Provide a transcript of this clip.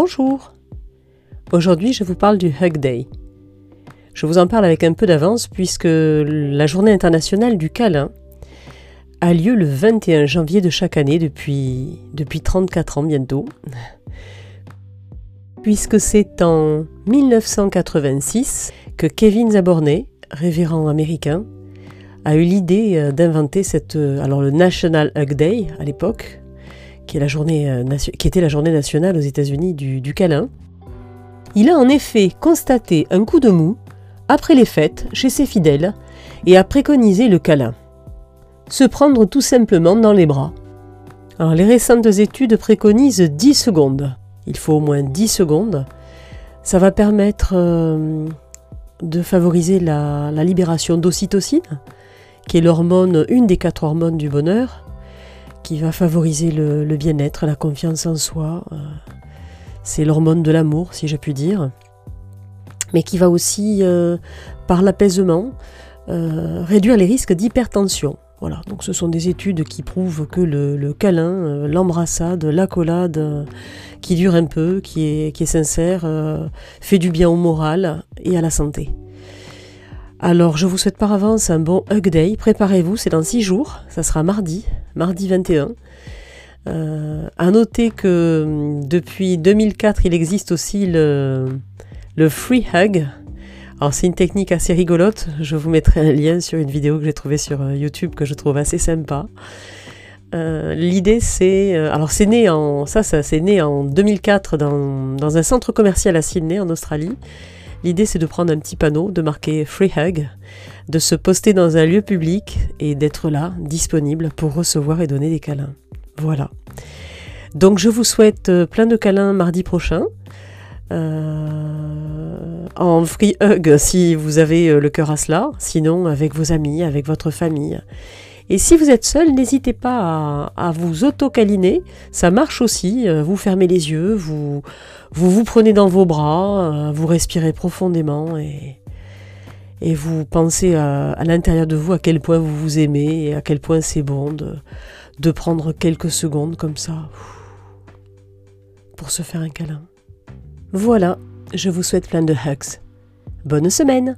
Bonjour Aujourd'hui je vous parle du Hug Day. Je vous en parle avec un peu d'avance puisque la journée internationale du câlin a lieu le 21 janvier de chaque année depuis, depuis 34 ans bientôt. Puisque c'est en 1986 que Kevin Zabornet, révérend américain, a eu l'idée euh, d'inventer cette, euh, alors le National Hug Day à l'époque, euh, qui était la journée nationale aux États-Unis du, câlin. Il a en effet constaté un coup de mou après les fêtes chez ses fidèles et a préconisé le câlin. Se prendre tout simplement dans les bras. Les récentes études préconisent 10 secondes. Il faut au moins 10 secondes. Ça va permettre de favoriser la, la libération d'ocytocine, qui est l'hormone, une des quatre hormones du bonheur, qui va favoriser le, bien-être, la confiance en soi. Euh, c'est l'hormone de l'amour, si j'ai pu dire. Mais qui va aussi, euh, par l'apaisement, euh, réduire les risques d'hypertension. Voilà, donc ce sont des études qui prouvent que le, câlin, l'embrassade, l'accolade, qui dure un peu, qui est sincère, fait du bien au moral et à la santé. Alors, je vous souhaite par avance un bon Hug Day. Préparez-vous, c'est dans 6 jours. Ça sera mardi, mardi 21. Euh, à noter que hum, depuis 2004, il existe aussi le, Free Hug. Alors, c'est une technique assez rigolote. Je vous mettrai un lien sur une vidéo que j'ai trouvée sur euh, YouTube que je trouve assez sympa. Euh, l'idée, c'est. alors, c'est né en. Ça, c'est né en 2004 dans, dans un centre commercial à Sydney, en Australie. L'idée, c'est de prendre un petit panneau, de marquer Free Hug, de se poster dans un lieu public et d'être là, disponible pour recevoir et donner des câlins. Voilà. Donc, je vous souhaite euh, plein de câlins mardi prochain. Euh, en free hug si vous avez euh, le cœur à cela, sinon avec vos amis, avec votre famille. Et si vous êtes seul, n'hésitez pas à, vous auto-câliner, ça marche aussi. Euh, vous fermez les yeux, vous vous, prenez dans vos bras, euh, vous respirez profondément et, vous pensez à, l'intérieur de vous à quel point vous vous aimez et à quel point c'est bon de prendre quelques secondes comme ça pour se faire un câlin. Voilà, je vous souhaite plein de hugs. Bonne semaine